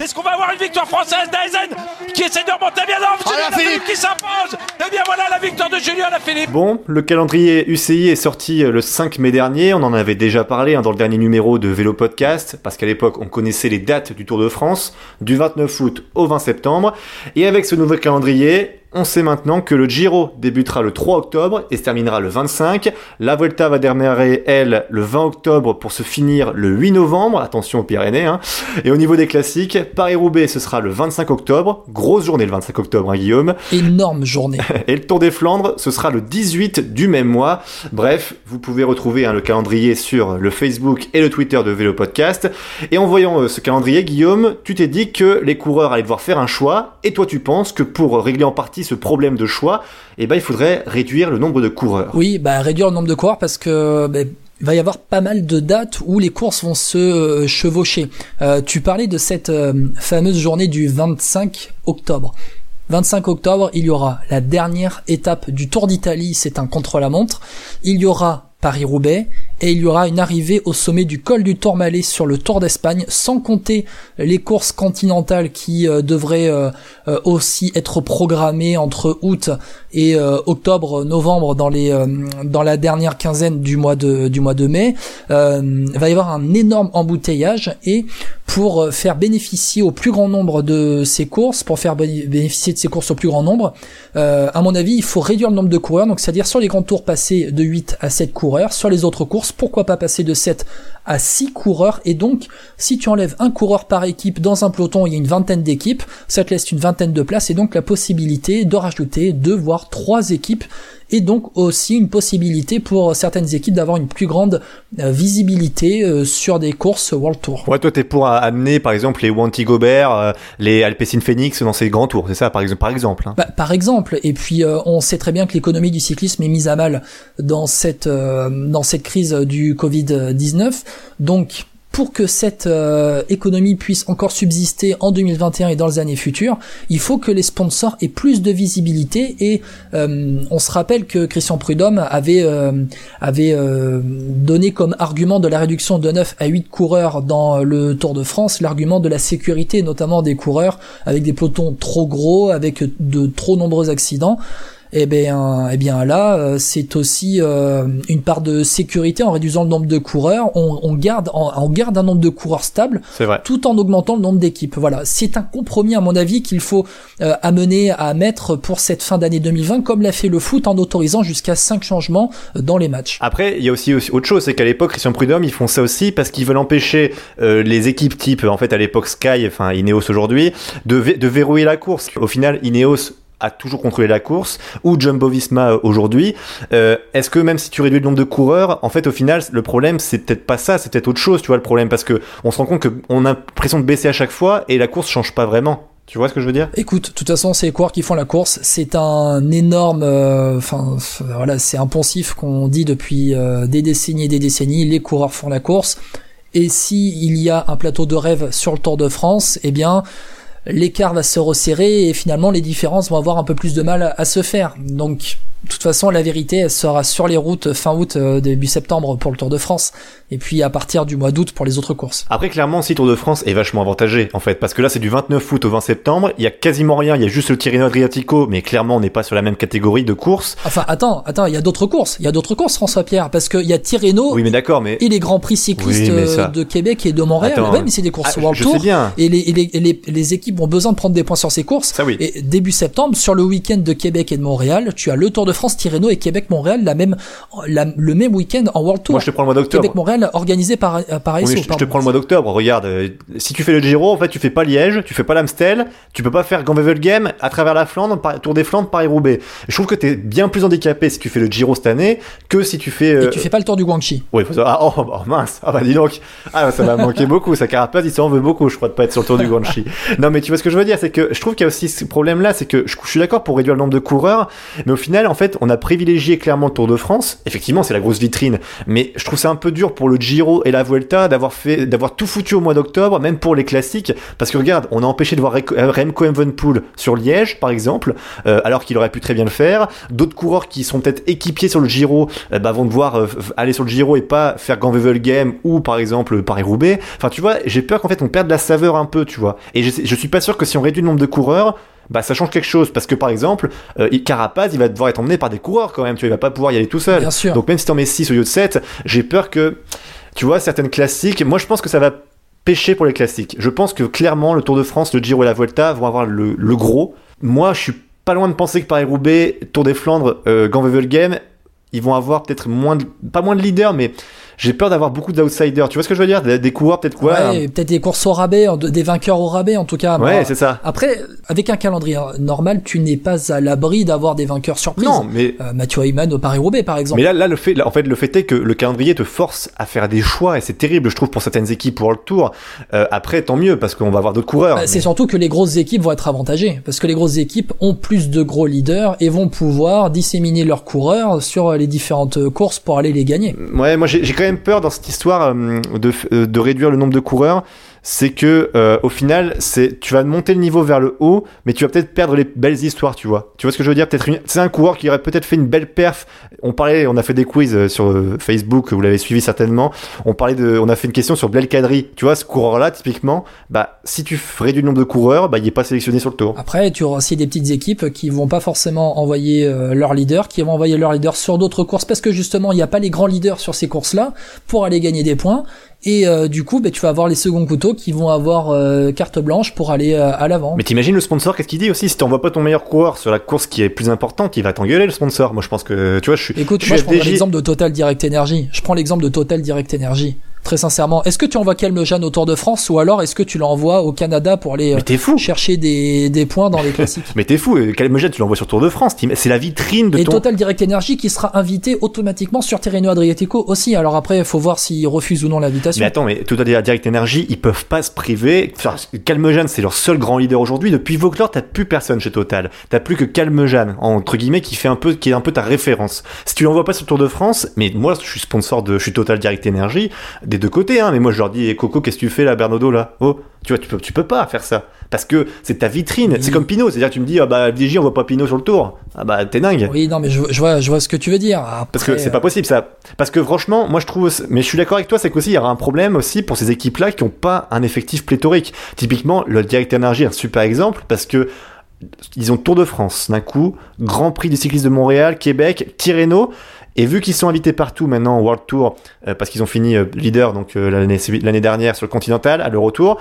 Est-ce qu'on va avoir une victoire française d'Aizen qui essaie de remonter bien là Julien Philippe. Qui s'impose. Et bien voilà la victoire de Julien Philippe. Bon, le calendrier UCI est sorti euh, le 5 mai dernier, on en avait déjà parlé hein, dans le dernier numéro de Vélo Podcast, parce qu'à l'époque on connaissait les dates du Tour de France, du 29 août au 20 septembre, et avec ce nouveau calendrier, on sait maintenant que le Giro débutera le 3 octobre et se terminera le 25. La Volta va démarrer, elle, le 20 octobre pour se finir le 8 novembre. Attention aux Pyrénées. Hein. Et au niveau des classiques, Paris-Roubaix, ce sera le 25 octobre. Grosse journée le 25 octobre, hein, Guillaume. Énorme journée. Et le Tour des Flandres, ce sera le 18 du même mois. Bref, vous pouvez retrouver hein, le calendrier sur le Facebook et le Twitter de Vélo Podcast. Et en voyant euh, ce calendrier, Guillaume, tu t'es dit que les coureurs allaient devoir faire un choix. Et toi, tu penses que pour régler en partie ce problème de choix, eh ben, il faudrait réduire le nombre de coureurs. Oui, bah, réduire le nombre de coureurs parce que il va y avoir pas mal de dates où les courses vont se euh, chevaucher. Euh, tu parlais de cette euh, fameuse journée du 25 octobre. 25 octobre, il y aura la dernière étape du Tour d'Italie, c'est un contre-la-montre. Il y aura Paris-Roubaix et il y aura une arrivée au sommet du col du Tourmalet sur le Tour d'Espagne, sans compter les courses continentales qui euh, devraient euh, euh, aussi être programmées entre août et octobre, novembre dans les dans la dernière quinzaine du mois de du mois de mai. il va y avoir un énorme embouteillage et pour faire bénéficier au plus grand nombre de ces courses, pour faire bénéficier de ces courses au plus grand nombre, à mon avis, il faut réduire le nombre de coureurs, donc c'est-à-dire sur les grands tours passer de 8 à 7 coureurs, sur les autres courses pourquoi pas passer de 7 à 6 coureurs? Et donc si tu enlèves un coureur par équipe dans un peloton, il y a une vingtaine d'équipes, ça te laisse une vingtaine de places et donc la possibilité de rajouter deux voire trois équipes et donc aussi une possibilité pour certaines équipes d'avoir une plus grande euh, visibilité euh, sur des courses World Tour. Ouais, toi t'es pour amener par exemple les Wanty Gobert, euh, les Alpecin Phoenix dans ces grands tours, c'est ça par exemple par exemple. Hein. Bah, par exemple, et puis on sait très bien que l'économie du cyclisme est mise à mal dans cette dans cette crise du Covid 19, donc pour que cette euh, économie puisse encore subsister en 2021 et dans les années futures, il faut que les sponsors aient plus de visibilité et euh, on se rappelle que Christian Prudhomme avait euh, avait donné comme argument de la réduction de 9 à 8 coureurs dans le Tour de France l'argument de la sécurité notamment des coureurs avec des pelotons trop gros avec de trop nombreux accidents eh bien, eh bien là, euh, c'est aussi euh, une part de sécurité en réduisant le nombre de coureurs. On, on garde, on, garde un nombre de coureurs stable, vrai. tout en augmentant le nombre d'équipes. Voilà, c'est un compromis à mon avis qu'il faut euh, amener à mettre pour cette fin d'année 2020, comme l'a fait le foot en autorisant jusqu'à 5 changements dans les matchs. Après, il y a aussi, autre chose, c'est qu'à l'époque, Christian Prudhomme, ils font ça aussi parce qu'ils veulent empêcher les équipes type, en fait, à l'époque Sky, enfin Ineos aujourd'hui, de, de verrouiller la course. Au final, Ineos a toujours contrôlé la course, ou Jumbo Visma euh, aujourd'hui. Euh, Est-ce que même si tu réduis le nombre de coureurs, en fait, au final, le problème, c'est peut-être pas ça, c'est peut-être autre chose, tu vois, le problème, parce que on se rend compte qu'on a l'impression de baisser à chaque fois et la course change pas vraiment. Tu vois ce que je veux dire? Écoute, de toute façon, c'est les coureurs qui font la course. C'est un énorme, euh, enfin voilà, c'est un poncif qu'on dit depuis euh, des décennies et des décennies. Les coureurs font la course. Et si il y a un plateau de rêve sur le Tour de France, eh bien, l'écart va se resserrer et finalement les différences vont avoir un peu plus de mal à se faire. Donc de toute façon, la vérité, elle sera sur les routes fin août, euh, début septembre pour le Tour de France, et puis à partir du mois d'août pour les autres courses. Après, clairement, si Tour de France est vachement avantagé, en fait, parce que là, c'est du 29 août au 20 septembre, il y a quasiment rien, il y a juste le Tirreno Adriatico, mais clairement, on n'est pas sur la même catégorie de courses. Enfin, attends, attends, il y a d'autres courses, il y a d'autres courses, François Pierre, parce qu'il y a Tirreno. Oui, mais d'accord, mais. Et les grands prix cyclistes euh, de Québec et de Montréal, attends, mais c'est des courses ah, World Tour. Bien. Et, les, les, les, les, équipes ont besoin de prendre des points sur ces courses. Ça oui. Et début septembre, sur le week-end de Québec et de Montréal, tu as le Tour de France, Tirreno et Québec Québec-Montréal la même, le même week-end en World Tour. Moi, je te prends le mois d'octobre. Québec-Montréal organisé par, euh, par oui, je, te prends le mois d'octobre. Regarde, euh, si tu fais le Giro, en fait, tu fais pas Liège, tu fais pas l'Amstel, tu peux pas faire Game à travers la Flandre, Tour des Flandres, Paris-Roubaix. Je trouve que t'es bien plus handicapé si tu fais le Giro cette année que si tu fais. Euh... Et tu fais pas le Tour du Guangxi. Oui, faut... ah, oh, oh, mince. Ah bah dis donc. Ah, ça va manquer beaucoup. Ça carapace, il s'en veut beaucoup, je crois, de pas être sur le Tour du Guangxi. non, mais tu vois ce que je veux dire, c'est que je trouve qu'il y a aussi ce problème-là, c'est que je, je suis d'accord pour réduire le nombre de coureurs, mais au final, en fait, on a privilégié clairement le Tour de France. Effectivement, c'est la grosse vitrine, mais je trouve ça un peu dur pour le Giro et la Vuelta d'avoir fait, d'avoir tout foutu au mois d'octobre, même pour les classiques, parce que regarde, on a empêché de voir euh, Remco Evenepoel sur Liège, par exemple, euh, alors qu'il aurait pu très bien le faire. D'autres coureurs qui sont peut-être équipiers sur le Giro, euh, bah, vont devoir aller sur le Giro et pas faire Game ou par exemple Paris-Roubaix. Enfin, tu vois, j'ai peur qu'en fait on perde la saveur un peu, tu vois. Et je suis pas sûr que si on réduit le nombre de coureurs, bah ça change quelque chose parce que par exemple euh, Carapaz il va devoir être emmené par des coureurs quand même tu vois, il va pas pouvoir y aller tout seul. Bien sûr. donc même si t'en mets 6 au lieu de 7 j'ai peur que tu vois certaines classiques moi je pense que ça va pêcher pour les classiques. Je pense que clairement le Tour de France le Giro et la Vuelta vont avoir le, gros. Moi je suis pas loin de penser que Paris-Roubaix Tour des Flandres euh, Game ils vont avoir peut-être moins de, pas moins de leaders mais j'ai peur d'avoir beaucoup d'outsiders. Tu vois ce que je veux dire? Des, coureurs peut-être quoi ouais, Peut-être des courses au rabais, des vainqueurs au rabais en tout cas. Ouais, c'est ça. Après, avec un calendrier normal, tu n'es pas à l'abri d'avoir des vainqueurs surprises. Non, mais euh, Mathieu Ayman au Paris-Roubaix par exemple. Mais là, là, le fait, en fait, le fait est que le calendrier te force à faire des choix et c'est terrible, je trouve, pour certaines équipes pour le Tour. Euh, après, tant mieux parce qu'on va avoir d'autres coureurs. Bah, c'est surtout que les grosses équipes vont être avantagées parce que les grosses équipes ont plus de gros leaders et vont pouvoir disséminer leurs coureurs sur les différentes courses pour aller les gagner. Ouais, moi j'ai quand même peur dans cette histoire euh, euh, de réduire le nombre de coureurs c'est que euh, au final, c'est tu vas monter le niveau vers le haut, mais tu vas peut-être perdre les belles histoires, tu vois. Tu vois ce que je veux dire? Peut-être c'est un coureur qui aurait peut-être fait une belle perf. On parlait, on a fait des quiz euh, sur euh, Facebook, vous l'avez suivi certainement. On parlait de, on a fait une question sur Blel. Tu vois ce coureur-là, typiquement, bah si tu réduis le nombre de coureurs, bah il est pas sélectionné sur le tour. Après, tu auras aussi des petites équipes qui vont pas forcément envoyer leur leader, qui vont envoyer leur leader sur d'autres courses parce que justement il n'y a pas les grands leaders sur ces courses-là pour aller gagner des points. Et euh, du coup, bah, tu vas avoir les seconds couteaux qui vont avoir euh, carte blanche pour aller euh, à l'avant. Mais t'imagines le sponsor, qu'est-ce qu'il dit aussi? Si t'envoies pas ton meilleur coureur sur la course qui est plus importante, il va t'engueuler le sponsor. Moi, je pense que tu vois, je suis. Écoute, moi, je prends l'exemple de Total Direct Energy. Je prends l'exemple de Total Direct Energy. Très sincèrement, est-ce que tu envoies Calmejane au Tour de France ou alors est-ce que tu l'envoies au Canada pour aller euh, chercher des, des, points dans les classiques? Mais t'es fou, Calmejane tu l'envoies sur Tour de France, c'est la vitrine de Et Total Direct Energy qui sera invité automatiquement sur Terreno Adriatico aussi. Alors après, il faut voir s'il refuse ou non l'invitation. Mais attends, mais Total Direct Energy, ils peuvent pas se priver. Enfin, Calmejane, c'est leur seul grand leader aujourd'hui. Depuis Vauclore, t'as plus personne chez Total. T'as plus que Calmejane, entre guillemets, qui fait un peu, qui est un peu ta référence. Si tu l'envoies pas sur Tour de France, mais moi, je suis sponsor de, je suis Total Direct Energy, des deux côtés, hein, mais moi, je leur dis, eh, Coco, qu'est-ce que tu fais là, Bernardo, là? Oh, tu vois, tu peux, tu peux pas faire ça. Parce que c'est ta vitrine. C'est comme Pinot. C'est-à-dire, tu me dis, ah bah, FDJ, on voit pas Pinot sur le tour. Ah bah, t'es dingue. Oui, non, mais je, vois, je vois ce que tu veux dire. Parce que c'est pas possible, ça. Parce que franchement, moi, je trouve, mais je suis d'accord avec toi, c'est qu'aussi, il y aura un problème aussi pour ces équipes-là qui ont pas un effectif pléthorique. Typiquement, le Direct Energy, un super exemple, parce que ils ont Tour de France d'un coup, Grand Prix du cyclisme de Montréal, Québec, Tirreno. Et vu qu'ils sont invités partout maintenant au World Tour, euh, parce qu'ils ont fini euh, leader donc euh, l'année dernière sur le Continental, à l'Euro-Tour,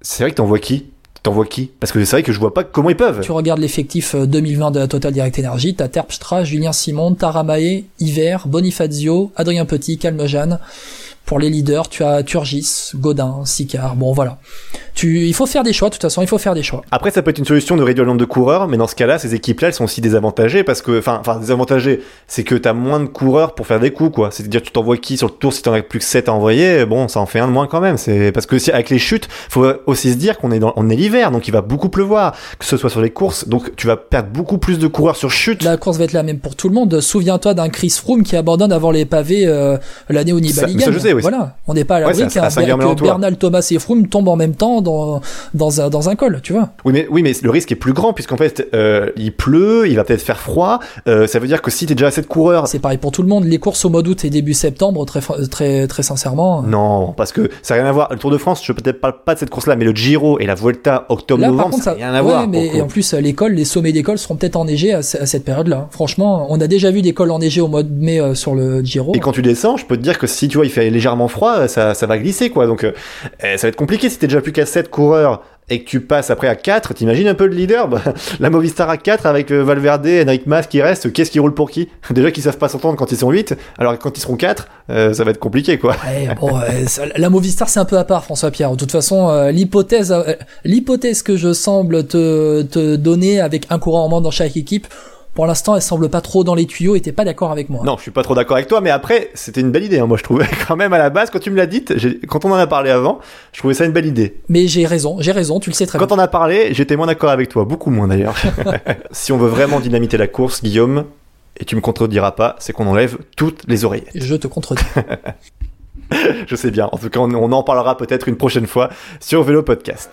c'est vrai que t'envoies qui? T'envoies qui? Parce que c'est vrai que je vois pas comment ils peuvent. Tu regardes l'effectif 2020 de la Total Direct Energy, t'as Terpstra, Julien Simon, Taramae, Hiver, Bonifazio, Adrien Petit, Calmejane. Pour les leaders, tu as Turgis, Godin, Sicard. Bon, voilà. Tu, il faut faire des choix. De toute façon, il faut faire des choix. Après, ça peut être une solution de réduire le nombre de coureurs, mais dans ce cas-là, ces équipes-là, elles sont aussi désavantagées parce que, enfin, enfin, désavantagées, c'est que t'as moins de coureurs pour faire des coups, quoi. C'est-à-dire, tu t'envoies qui sur le tour si t'en as plus que 7 à envoyer, bon, ça en fait un de moins quand même. C'est parce que si, avec les chutes, faut aussi se dire qu'on est dans, on est l'hiver, donc il va beaucoup pleuvoir, que ce soit sur les courses, donc tu vas perdre beaucoup plus de coureurs sur chute. La course va être la même pour tout le monde. Souviens-toi d'un Chris Froome qui abandonne avant les pavés euh, l'année où Nibali ça, je sais, oui. Voilà, on n'est pas à l'abri ouais, que Bernal, Thomas et Froome tombent en même temps dans, dans, un, dans un col, tu vois. Oui mais, oui, mais le risque est plus grand puisqu'en fait, euh, il pleut, il va peut-être faire froid. Euh, ça veut dire que si t'es déjà assez de coureurs. C'est pareil pour tout le monde. Les courses au mois d'août et début septembre, très, très, très sincèrement. Non, parce que ça n'a rien à voir. Le Tour de France, je peut-être parle pas de cette course-là, mais le Giro et la Vuelta octobre-novembre, ça n'a rien à voir. Mais et en plus, l'école, les sommets d'école seront peut-être enneigés à, à cette période-là. Franchement, on a déjà vu des cols enneigés au mois de mai euh, sur le Giro. Et quand tu descends, je peux te dire que si tu vois, il fait légèrement froid, ça, ça va glisser, quoi. Donc, euh, eh, ça va être compliqué si t'es déjà plus qu'à 7 coureurs et que tu passes après à 4, t'imagines un peu le leader? Bah, La Movistar à 4 avec euh, Valverde, Enric Mas qui reste, qu'est-ce qui roule pour qui? Déjà qu'ils savent pas s'entendre quand ils sont 8, alors quand ils seront 4, euh, ça va être compliqué quoi. bon, la Movistar c'est un peu à part François Pierre. De toute façon, l'hypothèse l'hypothèse que je semble te, te donner avec un courant en moins dans chaque équipe, pour l'instant, elle semble pas trop dans les tuyaux et t'es pas d'accord avec moi. Non, je suis pas trop d'accord avec toi, mais après, c'était une belle idée, hein, moi je trouvais quand même à la base, quand tu me l'as dite, quand on en a parlé avant, je trouvais ça une belle idée. Mais j'ai raison, j'ai raison, tu le sais très bien. Quand on a parlé, j'étais moins d'accord avec toi, beaucoup moins d'ailleurs. si on veut vraiment dynamiter la course, Guillaume, et tu me contrediras pas, c'est qu'on enlève toutes les oreillettes. Je te contredis. Je sais bien. En tout cas, on, on en parlera peut-être une prochaine fois sur Vélo Podcast.